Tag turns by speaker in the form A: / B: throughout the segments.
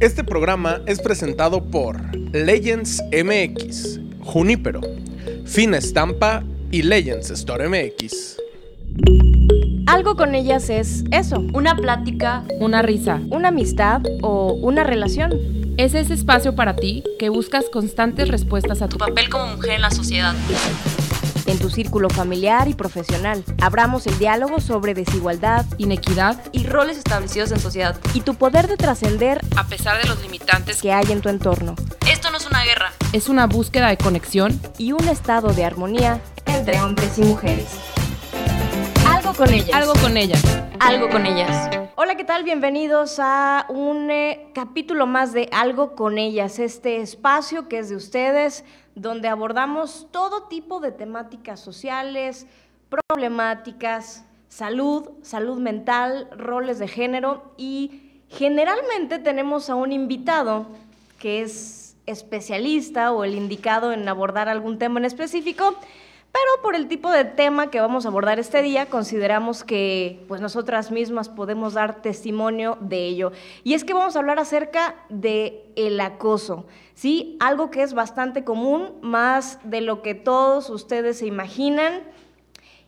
A: Este programa es presentado por Legends MX, Junípero, Fina Estampa y Legends Store MX.
B: Algo con ellas es eso,
C: Una plática,
D: Una risa.
B: una amistad o una relación.
D: Es ese espacio para ti que buscas constantes respuestas a tu
C: tu papel como mujer en la sociedad.
B: En tu círculo familiar y profesional, abramos el diálogo sobre desigualdad
D: inequidad
C: Y roles establecidos en sociedad.
B: y tu poder de trascender
D: a pesar de los limitantes.
B: que hay en tu entorno
C: Esto no es una guerra.
D: Es una búsqueda de conexión
B: y un estado de armonía entre hombres y mujeres. Algo con ellas.
D: Algo con ellas.
C: Algo con ellas.
B: Hola, ¿qué tal? Bienvenidos a un eh, capítulo más de Algo con ellas, este espacio que es de ustedes, donde abordamos todo tipo de temáticas sociales, problemáticas, salud, salud mental, roles de género y generalmente tenemos a un invitado que es especialista o el indicado en abordar algún tema en específico. Pero por el tipo de tema que vamos a abordar este día, consideramos que pues nosotras mismas podemos dar testimonio de ello. Y es que vamos a hablar acerca de el acoso, ¿sí? Algo que es bastante común, más de lo que todos ustedes se imaginan.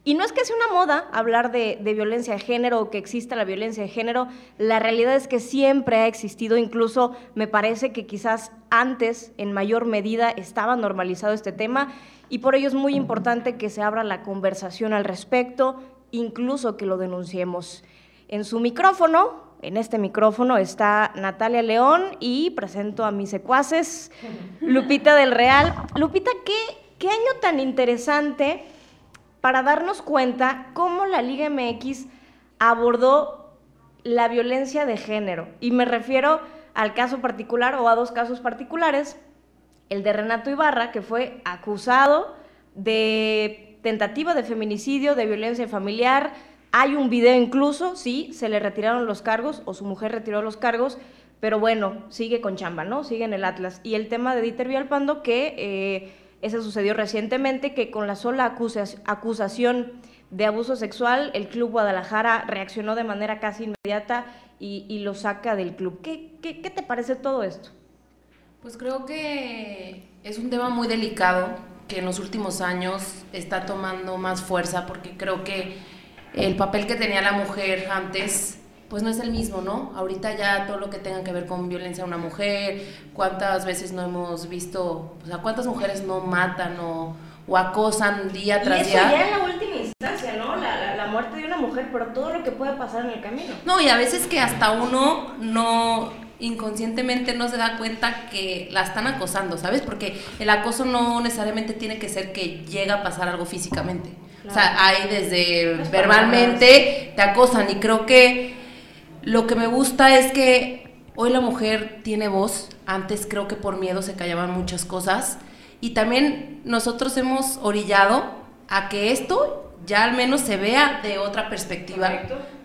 B: Y no es que sea una moda hablar de, violencia de género o que exista la violencia de género, la realidad es que siempre ha existido, incluso me parece que quizás antes en mayor medida estaba normalizado este tema y por ello es muy importante que se abra la conversación al respecto, incluso que lo denunciemos. En su micrófono, en este micrófono está Natalia León y presento a mis secuaces, Lupita del Real. Lupita, ¿qué, qué año tan interesante para darnos cuenta cómo la Liga MX abordó la violencia de género? Y me refiero al caso particular o a dos casos particulares el de Renato Ibarra, que fue acusado de tentativa de feminicidio, de violencia familiar. Hay un video incluso, sí, se le retiraron los cargos o su mujer retiró los cargos, pero bueno, sigue con chamba, ¿no? Sigue en el Atlas. Y el tema de Dieter Villalpando, que eh, ese sucedió recientemente, que con la sola acusa acusación de abuso sexual, el Club Guadalajara reaccionó de manera casi inmediata y, lo saca del club. ¿Qué, qué, qué te parece todo esto?
E: Pues creo que es un tema muy delicado que en los últimos años está tomando más fuerza porque creo que el papel que tenía la mujer antes pues no es el mismo, ¿no? Ahorita ya todo lo que tenga que ver con violencia a una mujer, cuántas veces no hemos visto, o sea, cuántas mujeres no matan o, o acosan día tras
B: y eso
E: día.
B: ya en la última instancia, ¿no? La, la, la muerte de una mujer, pero todo lo que puede pasar en el camino.
E: No, y a veces que hasta uno no inconscientemente no se da cuenta que la están acosando, ¿sabes? Porque el acoso no necesariamente tiene que ser que llega a pasar algo físicamente. Claro. O sea, hay desde verbalmente te acosan y creo que lo que me gusta es que hoy la mujer tiene voz, antes creo que por miedo se callaban muchas cosas y también nosotros hemos orillado a que esto ya al menos se vea de otra perspectiva.
B: Correcto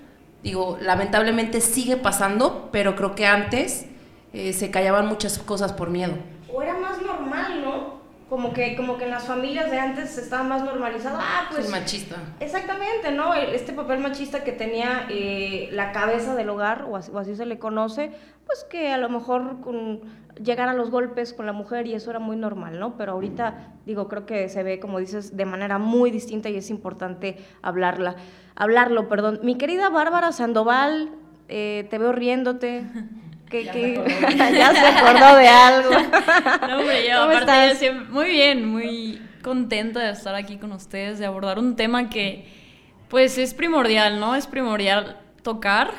E: digo, lamentablemente sigue pasando, pero creo que antes eh, se callaban muchas cosas por miedo.
B: O era más normal, ¿no? Como que, como que en las familias de antes estaba más normalizado. Ah, pues.
E: El machista.
B: Exactamente, ¿no? Este papel machista que tenía eh, la cabeza del hogar, o así, o así, se le conoce, pues que a lo mejor con, llegar a los golpes con la mujer y eso era muy normal, ¿no? Pero ahorita, digo, creo que se ve, como dices, de manera muy distinta y es importante hablarla hablarlo, perdón. Mi querida Bárbara Sandoval, eh, te veo riéndote. Que,
F: ya. Se
B: ya se acordó de algo.
F: No, hombre, yo,
B: ¿Cómo
F: aparte
B: estás?
F: yo siempre, muy bien, muy contenta de estar aquí con ustedes, de abordar un tema que pues es primordial, ¿no? Es primordial tocar.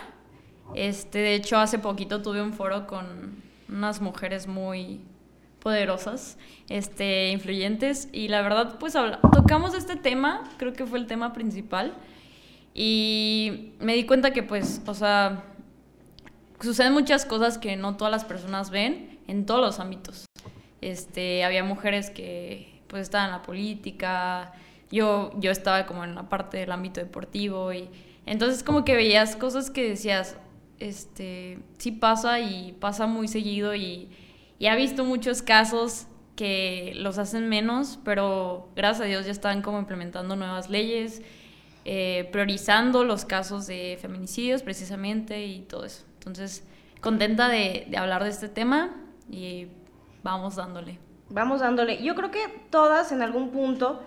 F: Este, de hecho, hace poquito tuve un foro con unas mujeres muy poderosas, este, influyentes, y la verdad, pues tocamos este tema, creo que fue el tema principal, y me di cuenta que pues, o sea, suceden muchas cosas que no todas las personas ven en todos los ámbitos. Este, había mujeres que pues estaban en la política, yo, yo estaba como en la parte del ámbito deportivo y entonces como que veías cosas que decías, este, sí pasa y pasa muy seguido y, y ha visto muchos casos que los hacen menos, pero gracias a Dios ya están como implementando nuevas leyes, eh, priorizando los casos de feminicidios precisamente y todo eso. Entonces, contenta de, hablar de este tema y vamos dándole.
B: Vamos dándole. Yo creo que todas en algún punto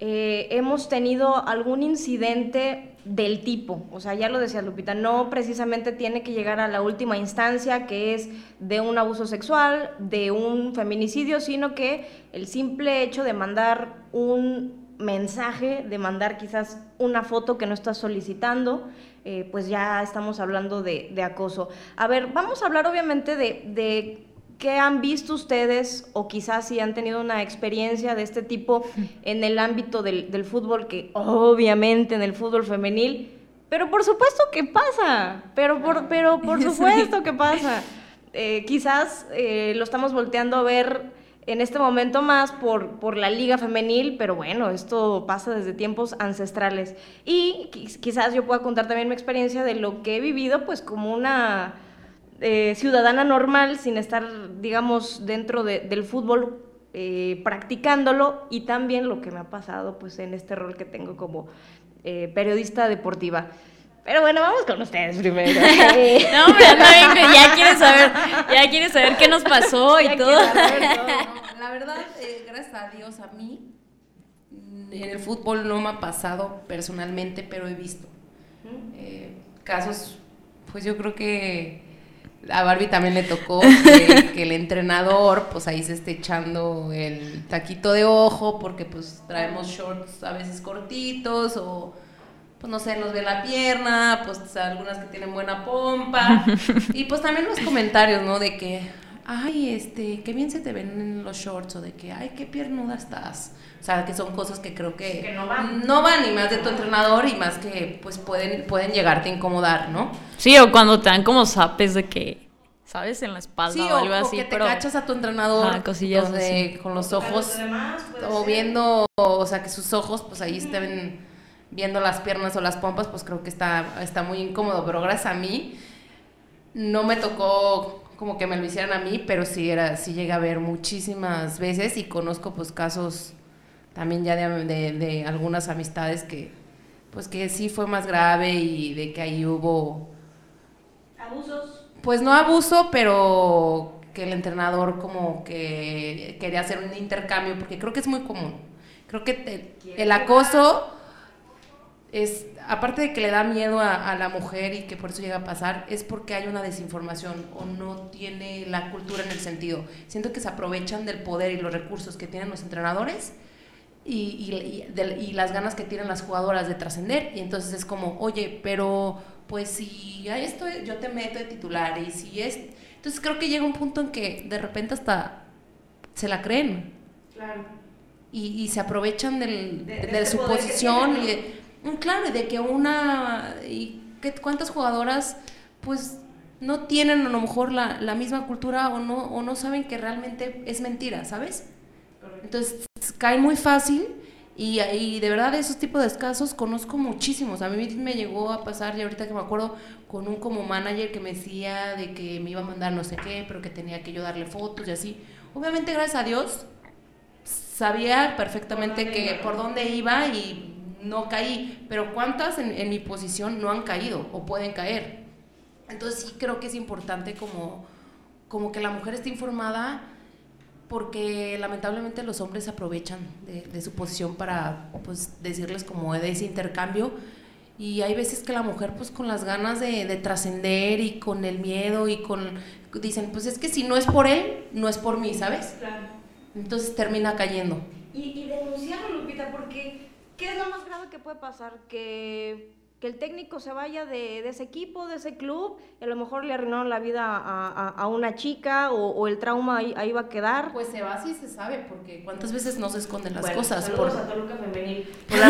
B: eh, hemos tenido algún incidente del tipo. O sea, ya lo decía Lupita, no precisamente tiene que llegar a la última instancia que es de un abuso sexual, de un feminicidio, sino que el simple hecho de mandar un mensaje, de mandar quizás una foto que no estás solicitando, eh, pues ya estamos hablando de, de, acoso. A ver, vamos a hablar obviamente de, de qué han visto ustedes o quizás si han tenido una experiencia de este tipo en el ámbito del, del fútbol, que obviamente en el fútbol femenil, pero por supuesto que pasa, pero por, pero por supuesto que pasa. Eh, quizás eh, lo estamos volteando a ver en este momento más por, por la liga femenil, pero bueno, esto pasa desde tiempos ancestrales. Y quizás yo pueda contar también mi experiencia de lo que he vivido, pues como una eh, ciudadana normal, sin estar, digamos, dentro de, del fútbol eh, practicándolo, y también lo que me ha pasado, pues en este rol que tengo como eh, periodista deportiva. Pero bueno, vamos con ustedes primero.
F: no, hombre, no, ya quieres saber, ya quieres saber qué nos pasó y todo.
E: No, la verdad, eh, gracias a Dios, a mí en el fútbol no me ha pasado personalmente, pero he visto eh, casos, pues yo creo que a Barbie también le tocó que, que, el entrenador, pues ahí se esté echando el taquito de ojo, porque pues traemos shorts a veces cortitos o pues no sé, nos ve la pierna, pues algunas que tienen buena pompa. y pues también los comentarios, ¿no? De que, ay, este, qué bien se te ven en los shorts, o de que, ay, qué piernuda estás. O sea, que son cosas que creo que,
B: que no, van.
E: no van, y más de tu entrenador, y más que, pues, pueden, pueden llegarte a incomodar, ¿no?
F: Sí, o cuando te dan como zapes de que, ¿sabes? En la espalda
E: sí,
F: o algo
E: o,
F: así.
E: O que te
F: pero...
E: cachas a tu entrenador
F: ah, cosillas así.
E: con los ojos,
B: demás,
E: o viendo, o sea, que sus ojos, pues ahí estén viendo las piernas o las pompas, pues creo que está, está muy incómodo, pero gracias a mí no me tocó como que me lo hicieran a mí, pero sí, era, sí llegué a ver muchísimas veces y conozco pues casos también ya de, de, de algunas amistades que pues que sí fue más grave y de que ahí hubo
B: abusos.
E: Pues no abuso, pero que el entrenador como que quería hacer un intercambio, porque creo que es muy común. Creo que te, el acoso es, aparte de que le da miedo a, a, la mujer y que por eso llega a pasar, es porque hay una desinformación o no tiene la cultura en el sentido. Siento que se aprovechan del poder y los recursos que tienen los entrenadores y, y, y, de, y las ganas que tienen las jugadoras de trascender. Y entonces es como, oye, pero pues si a esto yo te meto de titular y si es... Entonces creo que llega un punto en que de repente hasta se la creen.
B: Claro.
E: Y, y se aprovechan del, de, de, de, su posición y Claro, de que una... Y que, ¿Cuántas jugadoras pues no tienen a lo mejor la, la, misma cultura o no, o no saben que realmente es mentira, ¿sabes? Entonces caen muy fácil y, y, de verdad esos tipos de casos conozco muchísimos. A mí me llegó a pasar, y ahorita que me acuerdo, con un como manager que me decía de que me iba a mandar no sé qué, pero que tenía que yo darle fotos y así. Obviamente, gracias a Dios, sabía perfectamente por que por dónde iba y no caí, pero ¿cuántas en, en, mi posición no han caído o pueden caer? Entonces sí creo que es importante como, como que la mujer esté informada porque lamentablemente los hombres aprovechan de, de, su posición para pues decirles como de ese intercambio y hay veces que la mujer pues con las ganas de, de trascender y con el miedo y con dicen pues es que si no es por él no es por mí sabes
B: claro.
E: entonces termina cayendo
B: y, y denunciarlo Lupita porque ¿Qué es lo más grave que puede pasar? Que, que el técnico se vaya de, de, ese equipo, de ese club, y a lo mejor le arruinaron la vida a, a, a una chica o, o, el trauma ahí, ahí, va a quedar.
E: Pues se va si se sabe, porque cuántas veces no se esconden las
B: bueno,
E: cosas.
B: Por, a Toluca Femenil.
E: Por la.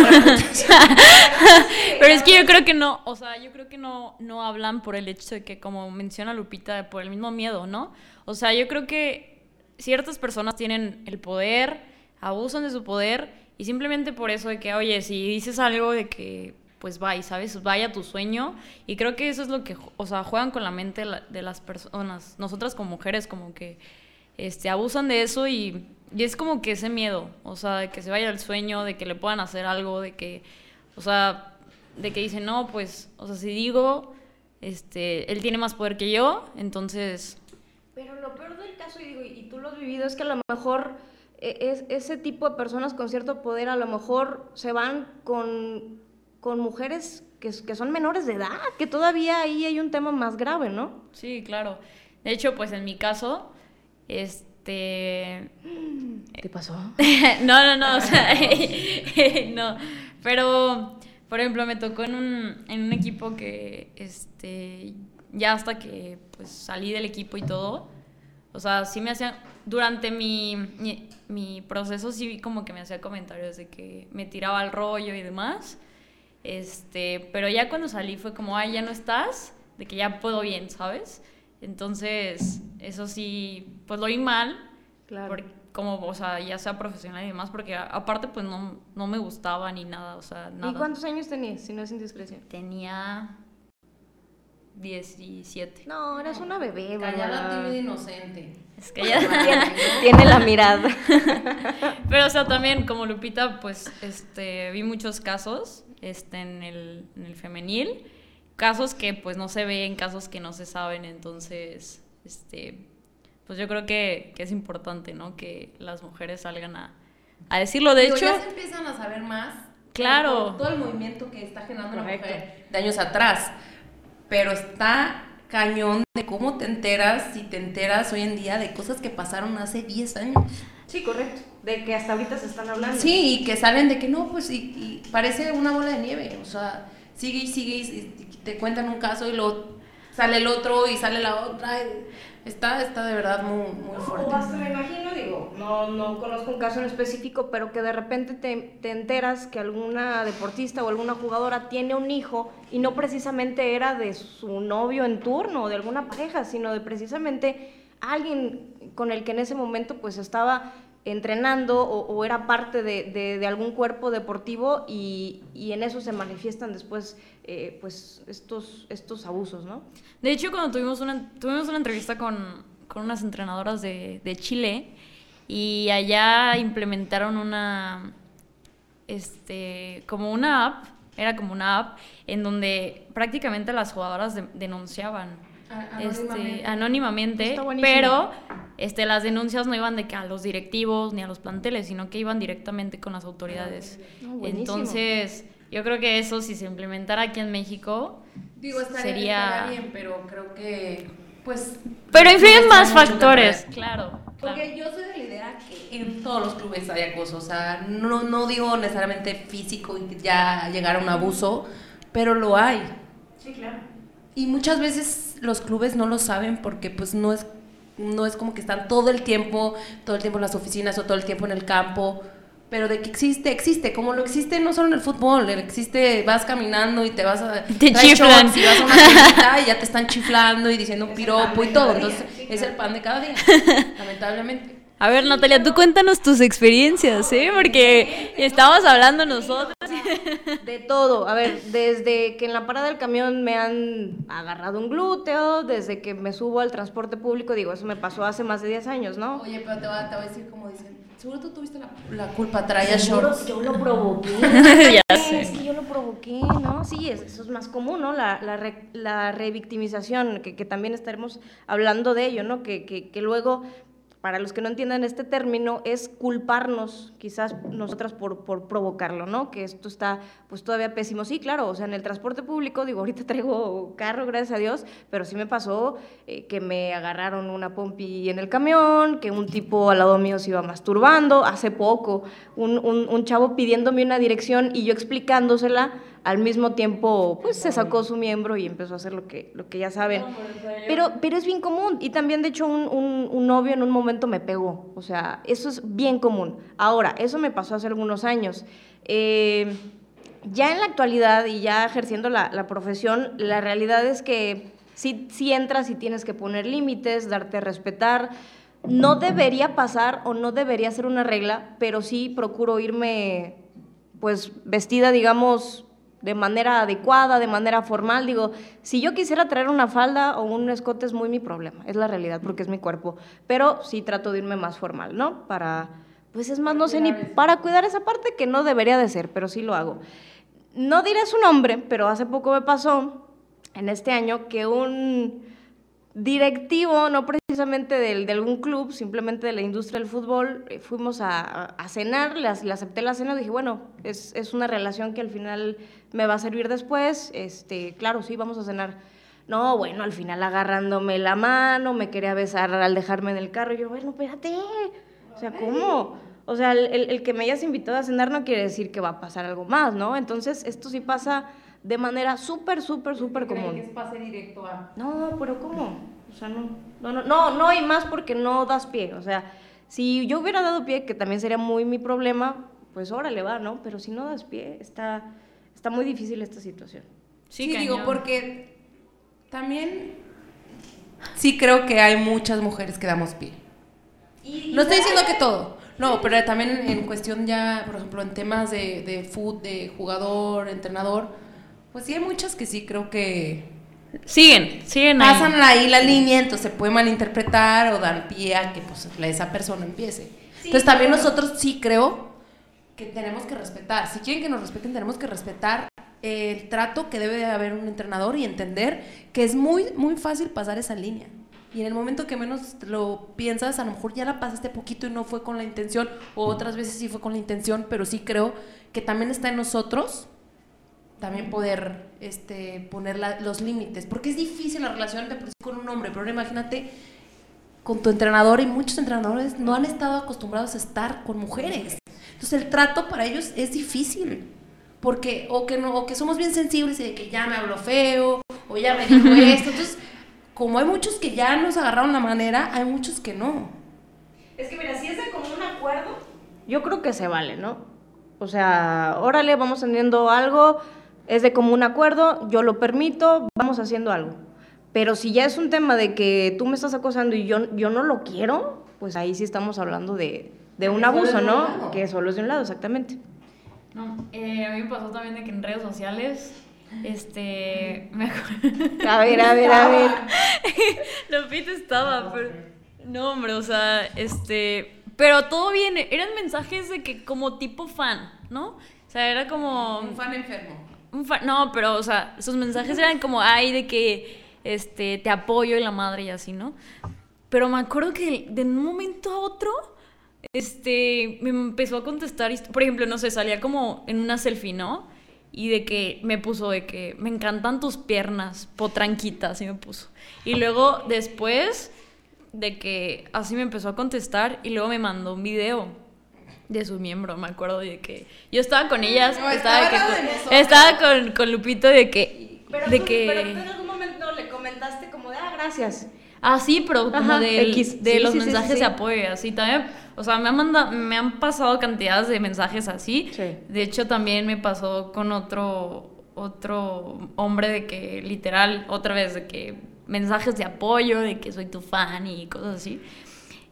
F: Pero es que yo creo que no, o sea, yo creo que no, no hablan por el hecho de que, como menciona Lupita, por el mismo miedo, ¿no? O sea, yo creo que ciertas personas tienen el poder, abusan de su poder y simplemente por eso de que, oye, si dices algo de que, pues vaya, ¿sabes? Vaya tu sueño. Y creo que eso es lo que, o sea, juegan con la mente de las personas. Nosotras como mujeres como que este, abusan de eso y, y es como que ese miedo, o sea, de que se vaya el sueño, de que le puedan hacer algo, de que, o sea, de que dicen, no, pues, o sea, si digo, Este, él tiene más poder que yo, entonces
B: Pero lo peor del caso, y, digo, y tú lo has vivido, es que a lo mejor es, ese tipo de personas con cierto poder a lo mejor se van con, con mujeres que, que son menores de edad, que todavía ahí hay un tema más grave, ¿no?
F: sí, claro. De hecho, pues en mi caso, este
B: ¿Qué pasó?
F: no, no, no, o sea, no. Pero, por ejemplo, me tocó en un, en un equipo que, este, ya hasta que, pues, salí del equipo y todo, o sea, sí me hacían, durante mi, mi, mi proceso sí como que me hacía comentarios de que me tiraba al rollo y demás, este, pero ya cuando salí fue como, ay, ya no estás, de que ya puedo bien, ¿sabes? Entonces, eso sí, pues lo vi mal,
B: Claro.
F: por- como, o sea, ya sea profesional y demás, porque aparte pues no, no me gustaba ni nada, o sea, nada.
B: ¿Y cuántos años tenías, si no es indiscreción?
F: Tenía 17.
B: No, eres una bebé,
E: Callada, tímida, inocente.
F: Es que ya...
B: Tiene la mirada.
F: Pero, o sea, también como Lupita, pues, este, vi muchos casos, este, en el, en el femenil, casos que, pues, no se ven, casos que no se saben, entonces, este, pues yo creo que, que es importante, ¿no? Que las mujeres salgan a, a decirlo. De
E: Digo,
F: hecho,
E: ya se empiezan a saber más.
F: Claro.
E: Todo el movimiento que está generando la mujer de años atrás. Pero está cañón de cómo te enteras, si te enteras hoy en día de cosas que pasaron hace 10 años.
B: Sí, correcto. De que hasta ahorita se están hablando.
E: Sí, y que salen de que no, pues, y, y parece una bola de nieve. O sea, sigue y sigue y, y te cuentan un caso y luego sale el otro y sale la otra. y está, está de verdad muy, muy fuerte.
B: O hasta me imagino, digo, no, no conozco un caso en específico, pero que de repente te, te enteras que alguna deportista o alguna jugadora tiene un hijo y no precisamente era de su novio en turno o de alguna pareja, sino de precisamente alguien con el que en ese momento pues estaba entrenando o, era parte de, de- algún cuerpo deportivo y, y en eso se manifiestan después eh, pues estos, estos abusos, ¿no?
F: De hecho, cuando tuvimos una, tuvimos una entrevista con, con unas entrenadoras de, de Chile y allá implementaron una, este, como una app, era como una app en donde prácticamente las jugadoras de- denunciaban.
E: A-
F: Este,
E: anónimamente.
F: anónimamente, pero este, las denuncias no iban de que a los directivos ni a los planteles, sino que iban directamente con las autoridades.
B: Buenísimo.
F: Entonces, yo creo que eso, si se implementara aquí en México,
E: Digo, estaría,
F: sería-
E: estaría bien, pero creo que, pues...
F: Pero influyen más factores. claro.
E: Porque yo soy de la idea que en todos los clubes hay acoso, o sea, no, no digo necesariamente físico y ya llegar a un abuso, pero lo hay.
B: Sí, claro.
E: Y muchas veces los clubes no lo saben porque pues no es, no es como que están todo el tiempo, todo el tiempo en las oficinas o todo el tiempo en el campo, pero de que existe, existe, como lo existe no solo en el fútbol, existe, vas caminando y te vas a...
F: Te chiflan.
E: y vas a una y ya te están chiflando y diciendo un piropo y todo, entonces es el pan de cada día, lamentablemente.
F: A ver, Natalia, tú cuéntanos tus experiencias, ¿eh? Porque estamos hablando nosotros.
B: De todo, a ver, desde que en la parada del camión me han agarrado un glúteo, desde que me subo al transporte público, digo, eso me pasó hace más de 10 años, ¿no?
E: Oye, pero te voy a, te voy a decir como dicen, seguro tú tuviste la, la culpa, traías shorts.
B: yo lo provoqué.
F: Ya sé.
B: Es que yo lo provoqué, ¿no? Sí, es- eso es más común, ¿no? La, la, re- la revictimización, que, que también estaremos hablando de ello, ¿no? Que, que, que luego, para los que no entiendan este término, es culparnos, quizás nosotras por, por provocarlo, ¿no? Que esto está, pues todavía pésimo. Sí, claro, o sea, en el transporte público, digo, ahorita traigo carro, gracias a Dios, pero sí me pasó eh, que me agarraron una pompi en el camión, que un tipo al lado mío se iba masturbando, hace poco, un, un, un chavo pidiéndome una dirección y yo explicándosela, al mismo tiempo, pues se sacó su miembro y empezó a hacer lo que, lo que ya saben. Pero, pero es bien común. Y también, de hecho, un, un- un novio en un momento me pegó. O sea, eso es bien común. Ahora, eso me pasó hace algunos años. Eh, ya en la actualidad y ya ejerciendo la, la profesión, la realidad es que si, si entras y tienes que poner límites, darte a respetar. No debería pasar o no debería ser una regla, pero sí procuro irme pues vestida, digamos, de manera adecuada, de manera formal. Digo, si yo quisiera traer una falda o un escote es muy mi problema, es la realidad porque es mi cuerpo, pero sí trato de irme más formal, ¿no? Para, pues es más, no sé ni, para cuidar esa parte que no debería de ser, pero sí lo hago. No diré su nombre, pero hace poco me pasó en este año que un directivo, no precisamente del, de algún club, simplemente de la industria del fútbol, eh, fuimos a, cenar, le, ac- le acepté la cena, dije, bueno, es, es una relación que al final me va a servir después, este, claro, sí, vamos a cenar. No, bueno, al final agarrándome la mano, me quería besar al dejarme en el carro, y yo, bueno, espérate, o sea, ¿cómo? O sea, el- el que me hayas invitado a cenar no quiere decir que va a pasar algo más, ¿no? Entonces, esto sí pasa de manera súper, súper, súper común.
E: pase directo a...
B: No, pero ¿cómo? O sea, no, no, no, no, no hay más porque no das pie. O sea, si yo hubiera dado pie, que también sería muy mi problema, pues órale va, ¿no? Pero si no das pie, está, está muy difícil esta situación.
E: Sí,
F: Sí,
E: digo, porque también sí creo que hay muchas mujeres que damos pie. No estoy diciendo que todo, no, pero también en, cuestión ya, por ejemplo, en temas de, de food, de jugador, entrenador, pues sí hay muchas que sí creo que
F: Siguen, siguen ahí.
E: pasan ahí la línea, entonces se puede malinterpretar o dar pie a que pues, esa persona empiece. entonces también nosotros sí creo que tenemos que respetar. Si quieren que nos respeten, tenemos que respetar el trato que debe de haber un entrenador y entender que es muy, muy fácil pasar esa línea. Y en el momento que menos lo piensas, a lo mejor ya la pasaste poquito y no fue con la intención, o otras veces sí fue con la intención, pero sí creo que también está en nosotros también poder este, poner la- los límites, porque es difícil la relación de por sí con un hombre, pero ahora imagínate con tu entrenador y muchos entrenadores no han estado acostumbrados a estar con mujeres. Entonces el trato para ellos es difícil, porque o que no o que somos bien sensibles y de que ya me habló feo o ya me dijo esto. Entonces, como hay muchos que ya nos agarraron la manera, hay muchos que no.
B: Es que mira, si es de común acuerdo, yo creo que se vale, ¿no? O sea, órale, vamos teniendo algo, es de común acuerdo, yo lo permito, vamos haciendo algo. Pero si ya es un tema de que tú me estás acosando y yo, yo no lo quiero, pues ahí sí estamos hablando de, de un abuso,
E: de
B: ¿no? Que solo es de un lado, exactamente.
F: No, eh, a mí me pasó también de que en redes sociales, este, me acuerdo.
B: A ver, a ver, a ver.
F: Lupita estaba, pero. No, hombre, o sea, este. Pero todo bien, eran mensajes de que como tipo fan, ¿no? O sea, era como.
E: Un fan enfermo.
F: No, pero, o sea, esos mensajes eran como, ay, de que este, te apoyo y la madre y así, ¿no? Pero me acuerdo que de un momento a otro, este, me empezó a contestar, por ejemplo, no sé, salía como en una selfie, ¿no? Y de que me puso de que me encantan tus piernas, potranquitas, así me puso. Y luego después de que así me empezó a contestar y luego me mandó un video de su miembro, me acuerdo de que yo estaba con ellas,
E: No,
F: estaba,
E: estaba
F: que,
E: nosotros.
F: estaba con, con Lupito de que de que
B: en algún momento le comentaste como de, ah, gracias.
F: Ah, sí, pero como
B: Ajá,
F: del-
B: X.
F: de
B: Sí,
F: los
B: sí,
F: mensajes
B: sí,
F: de apoyo así también. O sea, me han, manda- me han pasado cantidades de mensajes así.
B: Sí.
F: De hecho, también me pasó con otro, otro hombre de que, literal, otra vez, de que mensajes de apoyo, de que soy tu fan y cosas así.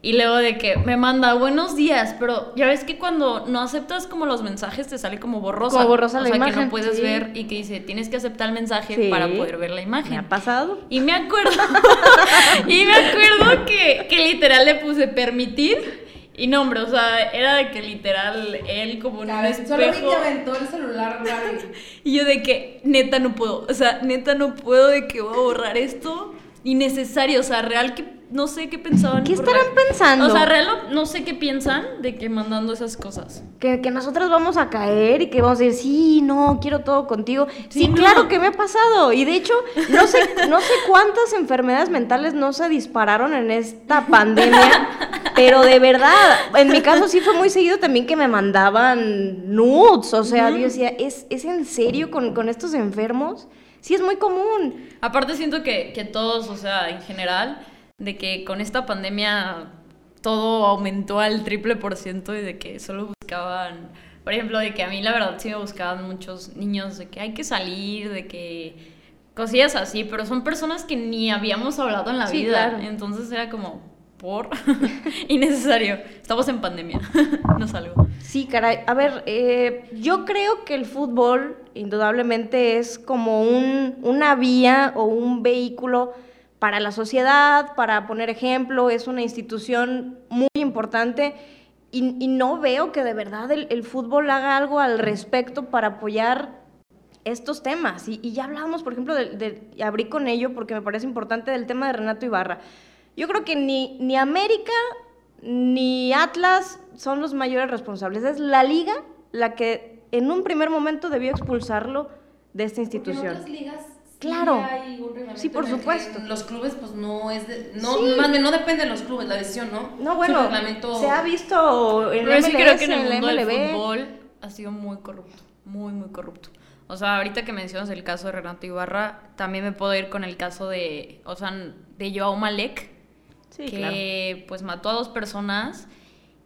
F: Y luego de que me manda buenos días, pero ya ves que cuando no aceptas como los mensajes te sale como borrosa.
B: Como borrosa
F: o
B: la
F: sea, que
B: imagen,
F: no puedes
B: sí.
F: ver y que dice, tienes que aceptar el mensaje
B: Sí.
F: para poder ver la imagen.
B: ¿Me ha pasado?
F: Y me acuerdo, y me acuerdo que, que literal le puse permitir. Y no, hombre, o sea, era de que literal él como en un
E: Solo vi
F: espejo.
E: que aventó el celular.
F: Y yo de que neta no puedo, o sea, neta no puedo de que voy a borrar esto. Innecesario, o sea, real que no sé qué pensaban.
B: ¿Qué estarán pensando?
F: O sea, real no, sé qué piensan de que mandando esas cosas.
B: Que, que nosotras vamos a caer y que vamos a decir, sí, no, quiero todo contigo. Sí,
F: Sí, no.
B: claro que me ha pasado. Y de hecho, no sé, no sé cuántas enfermedades mentales no se dispararon en esta pandemia, pero de verdad, en mi caso sí fue muy seguido también que me mandaban nudes. O sea, yo decía, ¿es, ¿es en serio con, con estos enfermos? Sí, es muy común.
F: Aparte siento que, que todos, o sea, en general, de que con esta pandemia todo aumentó al triple por ciento y de que solo buscaban, por ejemplo, de que a mí la verdad sí me buscaban muchos niños de que hay que salir, de que cosillas así, pero son personas que ni habíamos hablado en la
B: Sí,
F: vida.
B: claro.
F: Entonces era como, por, innecesario. Estamos en pandemia, no salgo.
B: Sí, caray. A ver, eh, yo creo que el fútbol indudablemente es como un, una vía o un vehículo para la sociedad, para poner ejemplo, es una institución muy importante y, y no veo que de verdad el, el fútbol haga algo al respecto para apoyar estos temas. Y, y ya hablábamos, por ejemplo, de, de- y abrí con ello porque me parece importante del tema de Renato Ibarra. Yo creo que ni, ni América ni Atlas son los mayores responsables. Es la liga la que en un primer momento debió expulsarlo de esta institución.
E: En otras ligas
B: Claro.
E: hay un reglamento
B: Sí, por supuesto.
E: los clubes, pues no es de. No,
B: Sí.
E: más bien no depende de los clubes la decisión, ¿no?
B: No, bueno,
E: reglamento.
B: se ha visto en
F: Pero
B: la
F: sí
B: MLS,
F: creo que en el mundo del
B: MLB.
F: fútbol ha sido muy corrupto, muy, muy corrupto. O sea, ahorita que mencionas el caso de Renato Ibarra, también me puedo ir con el caso de, o sea, de Joao Malek,
B: Sí,
F: que pues mató a dos personas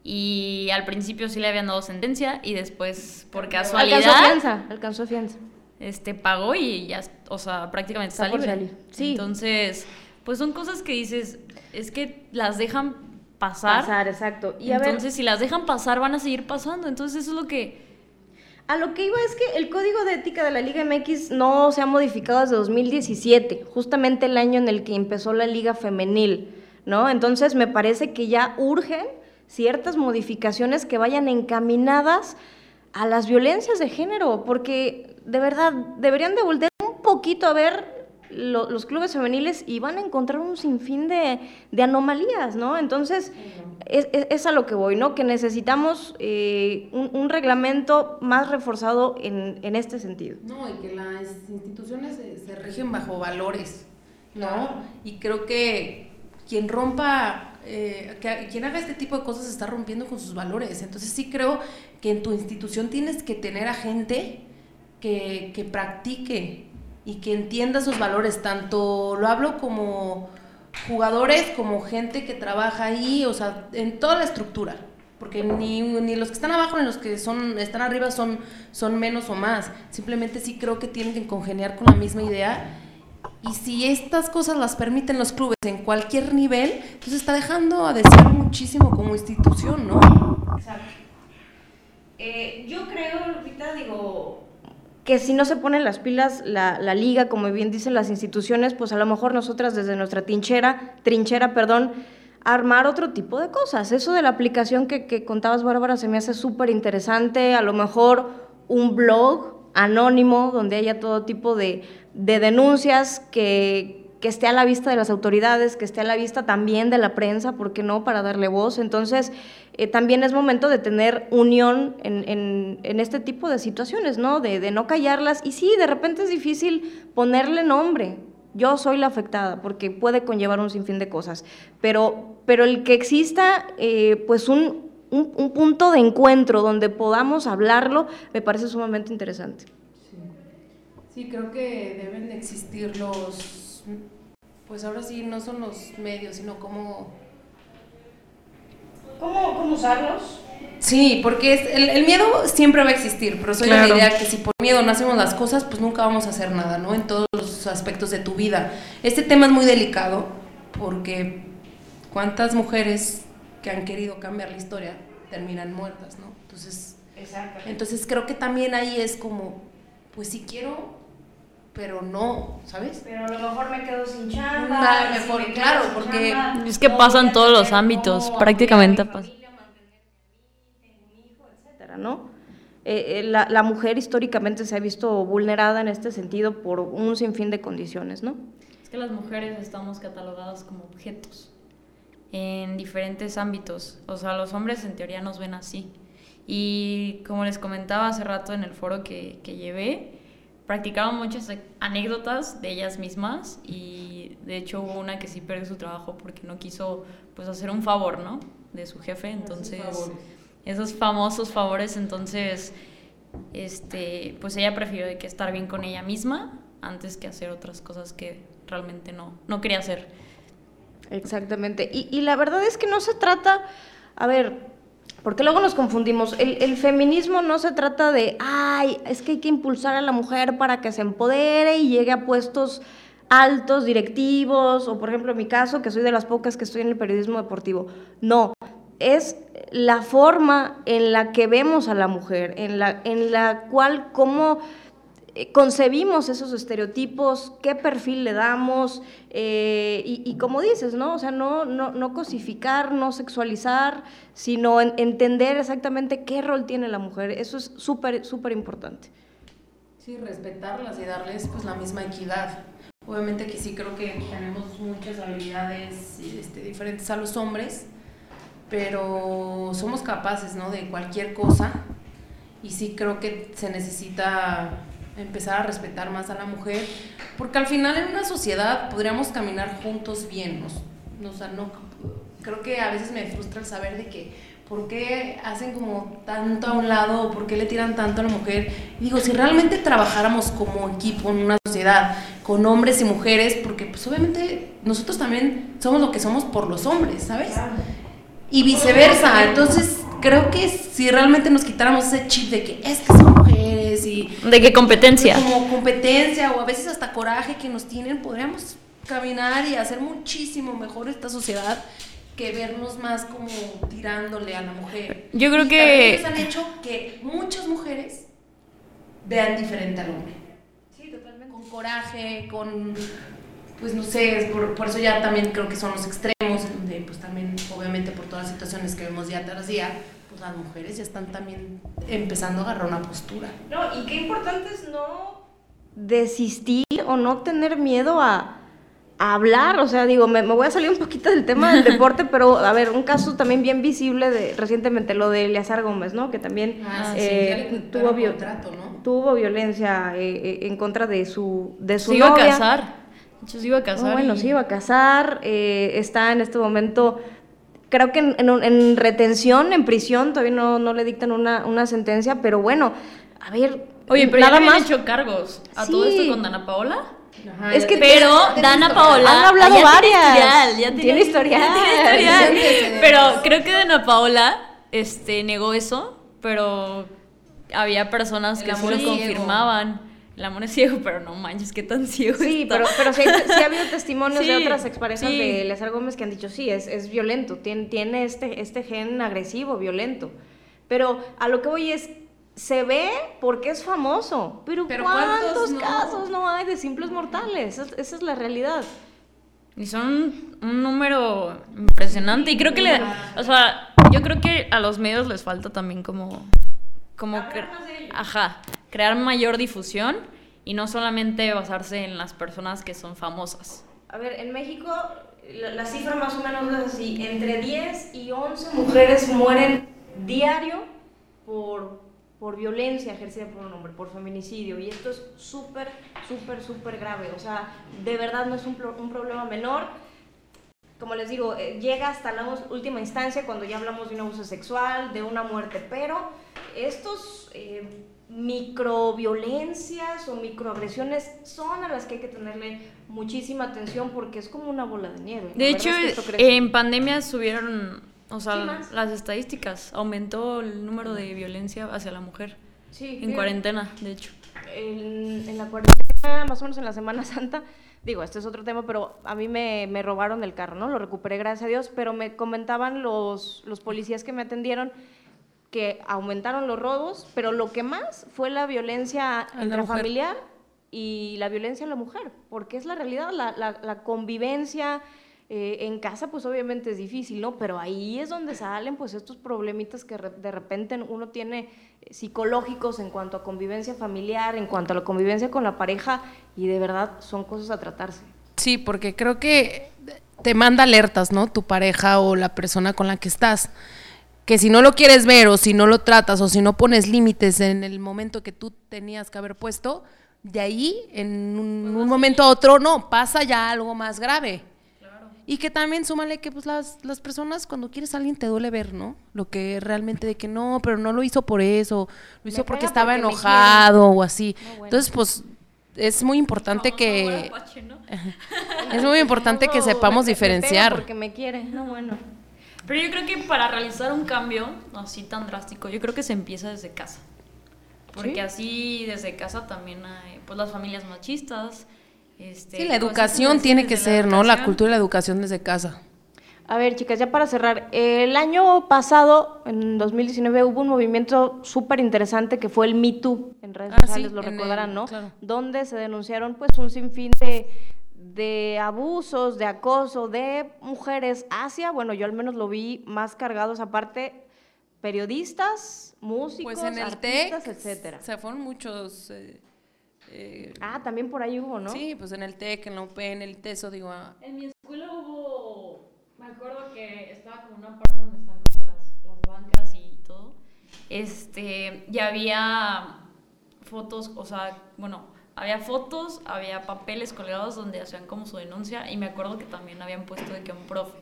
F: y al principio sí le habían dado sentencia y después por
B: Alcanzó
F: casualidad
B: fianza, alcanzó fianza.
F: Este pagó y ya, o sea, prácticamente
B: Está
F: está,
B: por
F: libre.
B: salir, sí.
F: Entonces, pues son cosas que dices, es que las dejan pasar.
B: Pasar, exacto. Y a ver,
F: Entonces, si las dejan pasar, van a seguir pasando. Entonces, eso es lo que
B: A lo que iba es que el código de ética de la Liga MX no se ha modificado desde 2017, justamente el año en el que empezó la Liga Femenil, ¿no? Entonces me parece que ya urgen ciertas modificaciones que vayan encaminadas a las violencias de género, porque de verdad deberían de voltear un poquito a ver lo- los clubes femeniles y van a encontrar un sinfín de, de anomalías, ¿no? Entonces, es, es- es a lo que voy, ¿no? Que necesitamos eh, un, un reglamento más reforzado en, en este sentido.
E: No, y que las instituciones se, se rigen bajo valores, ¿no? Y creo que quien rompa, eh, que, quien haga este tipo de cosas está rompiendo con sus valores. Entonces sí creo que en tu institución tienes que tener a gente que, que practique y que entienda sus valores. Tanto lo hablo como jugadores, como gente que trabaja ahí, o sea, en toda la estructura. Porque ni, ni los que están abajo ni los que son, están arriba son, son menos o más. Simplemente sí creo que tienen que congeniar con la misma idea. Y si estas cosas las permiten los clubes en cualquier nivel, entonces está dejando a desear muchísimo como institución, ¿no?
B: Eh, yo creo, Lupita, digo, que si no se ponen las pilas la, la liga, como bien dicen las instituciones, pues a lo mejor nosotras desde nuestra trinchera, trinchera, perdón, armar otro tipo de cosas. Eso de la aplicación que, que contabas, Bárbara, se me hace súper interesante. A lo mejor un blog anónimo donde haya todo tipo de, de denuncias que, que esté a la vista de las autoridades, que esté a la vista también de la prensa, ¿por qué no? Para darle voz. Entonces, eh, también es momento de tener unión en, este tipo de situaciones, ¿no? De, no callarlas. Y sí, de repente es difícil ponerle nombre. Yo soy la afectada, porque puede conllevar un sinfín de cosas. Pero, pero el que exista, eh, pues, un, un- un punto de encuentro donde podamos hablarlo, me parece sumamente interesante.
E: Sí, creo que deben de existir los, pues ahora sí, no son los medios, sino como...
B: ¿Cómo, cómo usarlos?
E: Sí, porque es- el, el miedo siempre va a existir, pero soy de
F: Claro.
E: la idea que si por miedo no hacemos las cosas, pues nunca vamos a hacer nada, ¿no? En todos los aspectos de tu vida. Este tema es muy delicado porque cuántas mujeres que han querido cambiar la historia terminan muertas, ¿no? Entonces, entonces creo que también ahí es como, pues sí quiero, pero no, ¿sabes?
B: Pero a lo mejor me quedo sin chamba.
E: Nada
B: y si
E: mejor,
B: me quedo
E: claro,
B: sin
E: porque-
B: chamba,
F: Es que
B: no
F: pasa en todos los ámbitos,
B: cómo
F: prácticamente pasa.
B: familia, mantener a mi hijo, etcétera, ¿no? Eh, eh, la, la mujer históricamente se ha visto vulnerada en este sentido por un sinfín de condiciones, ¿no?
F: Es que las mujeres estamos catalogadas como objetos en diferentes ámbitos. O sea, los hombres en teoría nos ven así. Y como les comentaba hace rato en el foro que, que llevé, practicaban muchas e- anécdotas de ellas mismas y de hecho hubo una que sí perdió su trabajo porque no quiso pues hacer un favor, ¿no? De su jefe, entonces esos famosos favores, entonces este pues ella prefirió de que estar bien con ella misma antes que hacer otras cosas que realmente no no quería hacer.
B: Exactamente. Y, y la verdad es que no se trata, a ver, porque luego nos confundimos. El, el feminismo no se trata de, ay, es que hay que impulsar a la mujer para que se empodere y llegue a puestos altos, directivos, o por ejemplo en mi caso, que soy de las pocas que estoy en el periodismo deportivo. No, es la forma en la que vemos a la mujer, en la, en la cual, cómo concebimos esos estereotipos, qué perfil le damos, eh, y, como dices, ¿no? O sea, no, no, no cosificar, no sexualizar, sino en- entender exactamente qué rol tiene la mujer. Eso es súper, súper importante.
E: Sí, respetarlas y darles pues la misma equidad. Obviamente que sí creo que tenemos muchas habilidades este, diferentes a los hombres, pero somos capaces, ¿no? De cualquier cosa y sí creo que se necesita empezar a respetar más a la mujer, porque al final en una sociedad podríamos caminar juntos bien, ¿no? Creo que a veces me frustra el saber de que por qué hacen como tanto a un lado por qué le tiran tanto a la mujer. Y digo, si realmente trabajáramos como equipo en una sociedad con hombres y mujeres, porque pues obviamente nosotros también somos lo que somos por los hombres, ¿sabes? Y viceversa, entonces creo que si realmente nos quitáramos ese chip de que es que y
F: ¿De qué competencia?
E: como competencia o a veces hasta coraje que nos tienen, podríamos caminar y hacer muchísimo mejor esta sociedad que vernos más como tirándole a la mujer.
F: Yo creo
E: Y
F: que-
E: ellos han hecho que muchas mujeres vean diferente al hombre.
B: Sí, totalmente.
E: Con coraje, con pues no sé, es por, por eso ya también creo que son los extremos, donde pues también obviamente por todas las situaciones que vemos día tras día, pues las mujeres ya están también empezando a agarrar una postura.
B: No, y qué importante es no desistir o no tener miedo a, a hablar. O sea, digo, me, me voy a salir un poquito del tema del deporte, pero a ver, un caso también bien visible de recientemente, lo de Eleazar Gómez, ¿no? Que también
E: Ah, sí,
B: eh,
E: ya le
B: tuvo, tuvo violencia eh, eh, en contra de su, de su
F: Se iba a casar. De hecho, se iba a casar.
B: bueno,
F: y-
B: se iba a casar, eh, está en este momento, creo que en, en un- en retención, en prisión, todavía no, no le dictan una, una sentencia, pero bueno, a ver,
F: Oye, pero
B: nada
F: ya
B: más.
F: hecho cargos a todo
B: Sí.
F: esto con Dana Paola.
E: Ajá,
B: Es que-
F: Pero Dana. Paola
B: Han hablado
F: ya tiene
B: varias.
F: historial, ya
B: Tiene historial.
F: ya tiene
E: Tiene
F: historial. Pero creo que Dana Paola este, negó eso, pero había personas que sí lo confirmaban. El amor es ciego, pero no manches, qué tan ciego
B: Sí,
F: está.
B: pero, pero sí, sí ha habido testimonios de
F: Sí,
B: otras exparejas
F: sí.
B: de Eleazar Gómez que han dicho, sí, es, es violento, tiene, tiene este, este gen agresivo, violento. Pero a lo que voy es, se ve porque es famoso, pero,
E: Pero
B: ¿cuántos,
E: ¿cuántos no?
B: casos no hay de simples mortales? Esa, esa es la realidad.
F: Y son un, número impresionante. Y creo que le. O sea, yo creo que a los medios les falta también como. como cre- Ajá. Crear mayor difusión y no solamente basarse en las personas que son famosas.
B: A ver, en México la, cifra más o menos es así, entre 10 y 11 mujeres mueren diario por, por violencia ejercida por un hombre, por feminicidio, y esto es súper, súper, súper grave, o sea, de verdad no es un, pro- un problema menor. Como les digo, eh, llega hasta la última instancia cuando ya hablamos de un abuso sexual, de una muerte, pero estos eh, microviolencias o microagresiones son a las que hay que tenerle muchísima atención porque es como una bola de nieve.
F: De hecho,
B: es que
F: en pandemia subieron. O sea,
B: Sí,
F: las estadísticas. Aumentó el número de violencia hacia la mujer.
B: Sí,
F: En cuarentena, de hecho.
B: En, en la cuarentena, más o menos en la Semana Santa, digo, este es otro tema, pero a mí me, me robaron el carro, ¿no? Lo recuperé, gracias a Dios, pero me comentaban los, los policías que me atendieron que aumentaron los robos, pero lo que más fue la violencia
E: la
B: intrafamiliar y la violencia a la mujer, porque es la realidad, la, la- la convivencia eh, en casa, pues obviamente es difícil, ¿no? Pero ahí es donde salen pues estos problemitas que re- de repente uno tiene eh, psicológicos en cuanto a convivencia familiar, en cuanto a la convivencia con la pareja, y de verdad son cosas a tratarse.
E: Sí, porque creo que te manda alertas, ¿no? Tu pareja o la persona con la que estás. Que si no lo quieres ver o si no lo tratas o si no pones límites en el momento que tú tenías que haber puesto, de ahí, en un, un momento a otro, no, pasa ya algo más grave. Y que también súmale que pues las, las personas cuando quieres a alguien te duele ver, ¿no? Lo que realmente de que no, pero no lo hizo por eso, lo hizo porque estaba
B: porque
E: enojado o así.
B: No, bueno.
E: Entonces, pues es muy importante que es muy importante que sepamos diferenciar.
B: Porque me quiere, no bueno.
F: Pero yo creo que para realizar un cambio así tan drástico, yo creo que se empieza desde casa. Porque
B: Sí.
F: así desde casa también hay pues las familias machistas. Este,
E: Sí, la
F: pues,
E: educación tiene que
F: la
E: ser, ¿no? La cultura y la educación desde casa.
B: A ver, chicas, ya para cerrar, el año pasado, en 2019, hubo un movimiento súper interesante que fue el Me Too, en redes
E: Ah, sí,
B: sociales, lo
E: el-
B: recordarán, ¿no?
E: claro.
B: Donde se denunciaron pues un sinfín de, de abusos, de acoso de mujeres hacia, bueno, yo al menos lo vi más cargados aparte, periodistas, músicos,
E: Pues en el
B: artistas, etcétera.
E: o sea, fueron muchos, eh, eh,
B: Ah, también por ahí hubo, ¿no?
E: Sí, pues en el TEC, en la UP, en el TESO, digo, ah,
F: En mi escuela hubo, me acuerdo que estaba como una parte donde están como las, las bancas y todo. Este, y había fotos, o sea, bueno, había fotos, había papeles colgados donde hacían como su denuncia y me acuerdo que también habían puesto de que un profe.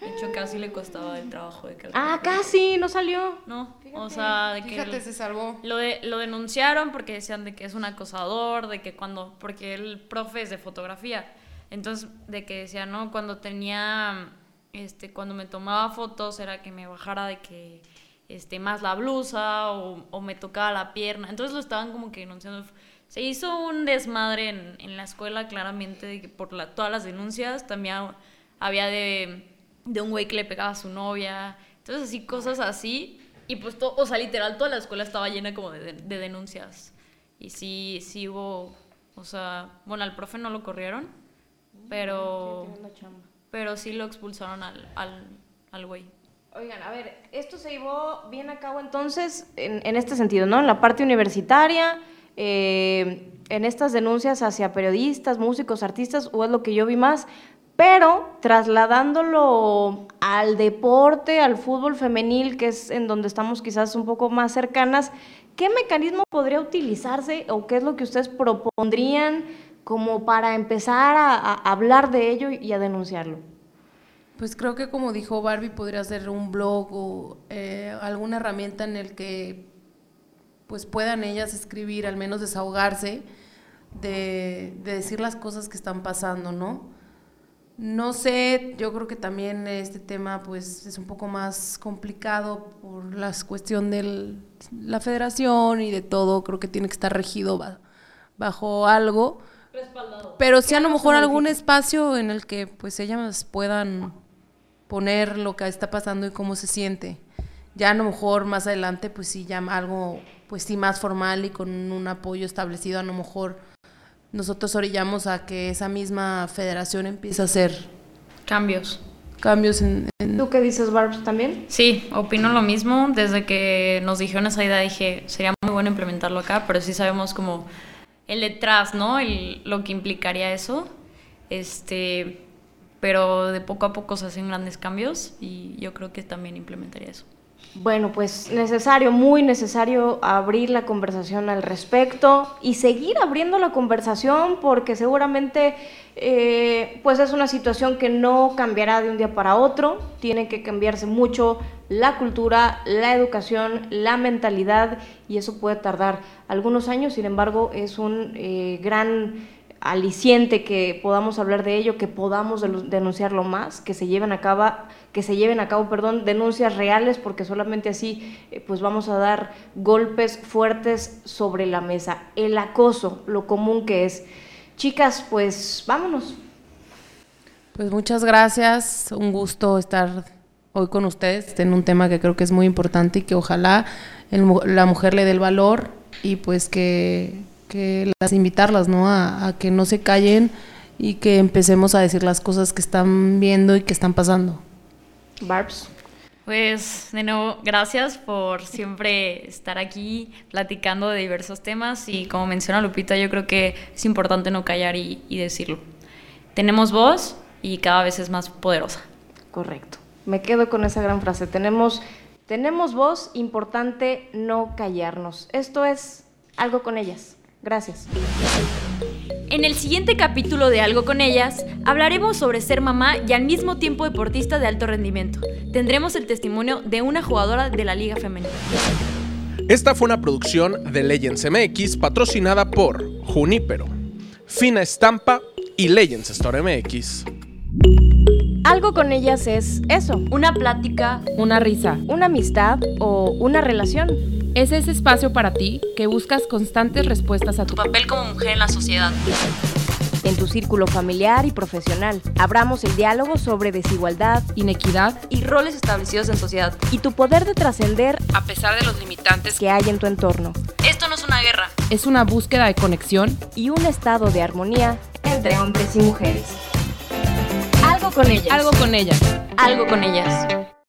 F: De hecho, casi le costaba el trabajo de que...
B: Ah, casi, no salió.
F: No, o sea, de que...
E: fíjate,
F: el-
E: se salvó.
F: lo, de- lo denunciaron porque decían de que es un acosador, de que cuando, porque el profe es de fotografía, entonces de que decía, no, cuando tenía, este, cuando me tomaba fotos era que me bajara de que, este, más la blusa o, o me tocaba la pierna, entonces lo estaban como que denunciando. Se hizo un desmadre en, en la escuela claramente de que por la, todas las denuncias, también había de, de un güey que le pegaba a su novia, entonces así, cosas así, y pues, to- o sea, literal, toda la escuela estaba llena como de, de- de denuncias. Y sí, sí hubo, o sea, bueno, al profe no lo corrieron, pero, pero sí lo expulsaron al, al, al güey.
B: Oigan, a ver, esto se llevó bien a cabo entonces en, en este sentido, ¿no? En la parte universitaria, eh, en estas denuncias hacia periodistas, músicos, artistas, o es lo que yo vi más, pero trasladándolo al deporte, al fútbol femenil, que es en donde estamos quizás un poco más cercanas, ¿qué mecanismo podría utilizarse o qué es lo que ustedes propondrían como para empezar a, a hablar de ello y a denunciarlo?
E: Pues creo que como dijo Barbie, podría ser un blog o eh, alguna herramienta en el que pues puedan ellas escribir, al menos desahogarse de, de decir las cosas que están pasando, ¿no? No sé, yo creo que también este tema pues es un poco más complicado por la cuestión de la federación y de todo, creo que tiene que estar regido ba- bajo algo. Pero sí a lo mejor algún espacio en el que pues ellas puedan poner lo que está pasando y cómo se siente. Ya a lo mejor más adelante pues sí ya algo pues sí más formal y con un apoyo establecido a lo mejor nosotros orillamos a que esa misma federación empiece a hacer
F: Cambios.
E: cambios en, en-
B: ¿Tú qué dices, Barbs, también?
F: Sí, opino lo mismo. Desde que nos dijeron esa idea dije, sería muy bueno implementarlo acá, pero sí sabemos como el detrás, ¿no? El, lo que implicaría eso. Este, pero de poco a poco se hacen grandes cambios y yo creo que también implementaría eso.
B: Bueno, pues necesario, muy necesario abrir la conversación al respecto y seguir abriendo la conversación porque seguramente eh, pues es una situación que no cambiará de un día para otro, tiene que cambiarse mucho la cultura, la educación, la mentalidad y eso puede tardar algunos años, sin embargo es un eh, gran aliciente que podamos hablar de ello, que podamos denunciarlo más, que se lleven a cabo, que se lleven a cabo, perdón, denuncias reales, porque solamente así eh, pues vamos a dar golpes fuertes sobre la mesa. El acoso, lo común que es. Chicas, pues vámonos.
E: Pues muchas gracias, un gusto estar hoy con ustedes en un tema que creo que es muy importante y que ojalá la mujer le dé el valor y pues que, que las invitarlas, ¿no? A, a que no se callen y que empecemos a decir las cosas que están viendo y que están pasando.
B: Barbs.
F: Pues de nuevo, gracias por siempre estar aquí platicando de diversos temas y como menciona Lupita, yo creo que es importante no callar y, y decirlo. Tenemos voz y cada vez es más poderosa.
B: Correcto. Me quedo con esa gran frase. Tenemos, tenemos voz, importante no callarnos. Esto es algo con ellas. Gracias.
C: En el siguiente capítulo de Algo con ellas, hablaremos sobre ser mamá y al mismo tiempo deportista de alto rendimiento. Tendremos el testimonio de una jugadora de la Liga Femenina.
A: Esta fue una producción de Legends MX patrocinada por Junípero, Fina Estampa y Legends Store MX.
B: Algo con ellas es eso,
C: Una plática
D: Una risa.
B: una amistad o una relación.
D: Es ese espacio para ti que buscas constantes respuestas a tu
C: tu papel como mujer en la sociedad.
B: En tu círculo familiar y profesional, abramos el diálogo sobre desigualdad
D: inequidad
C: Y roles establecidos en sociedad.
B: y tu poder de trascender
D: a pesar de los limitantes.
B: que hay en tu entorno
C: Esto no es una guerra.
D: Es una búsqueda de conexión
B: y un estado de armonía entre hombres y mujeres. Algo con ellas.
D: Algo con ellas.
C: Algo con ellas.